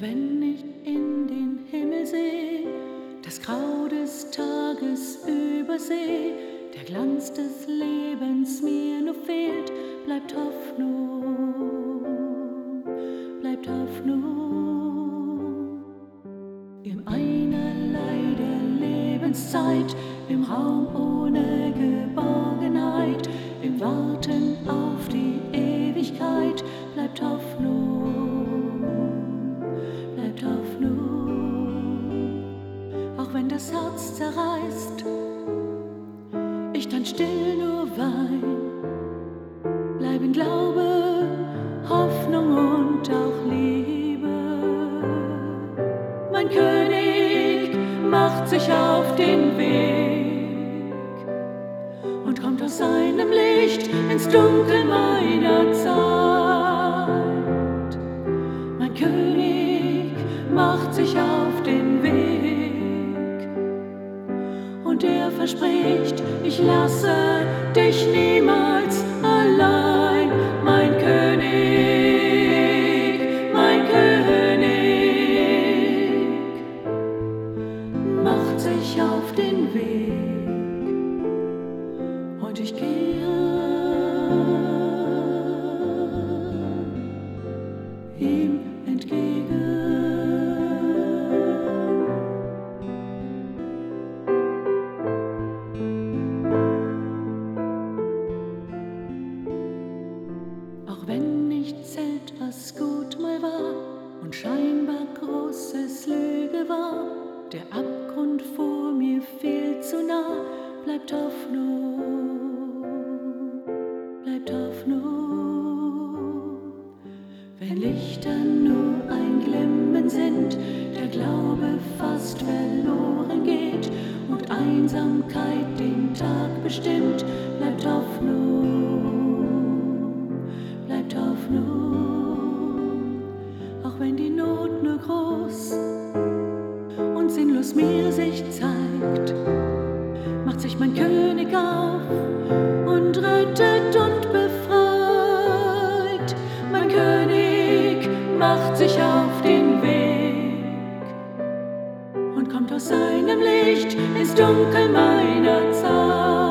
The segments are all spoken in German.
wenn ich in den Himmel sehe, das Grau des Tages übersehe, der Glanz des Lebens mir nur fehlt, bleibt Hoffnung, bleibt Hoffnung. Im Einerlei der Lebenszeit, im Raum ohne das Herz zerreißt, ich dann still nur wein, bleiben Glaube, Hoffnung und auch Liebe. Mein König macht sich auf den Weg und kommt aus seinem Licht ins Dunkel meiner Zeit. Mein König macht sich auf verspricht, ich lasse dich niemals allein, großes Lüge war, der Abgrund vor mir viel zu nah, bleibt Hoffnung, bleibt Hoffnung. Wenn Lichter nur ein Glimmen sind, der Glaube fast verloren geht und Einsamkeit den Tag bestimmt, bleibt Hoffnung, groß und sinnlos mir sich zeigt, macht sich mein König auf und rettet und befreit. Mein König macht sich auf den Weg und kommt aus seinem Licht ins Dunkel meiner Zeit.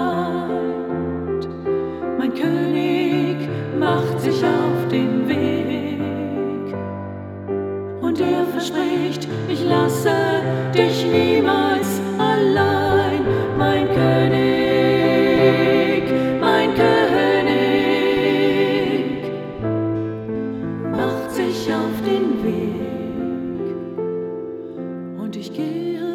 niemals allein, mein König, mein König, macht sich auf den Weg und ich gehe.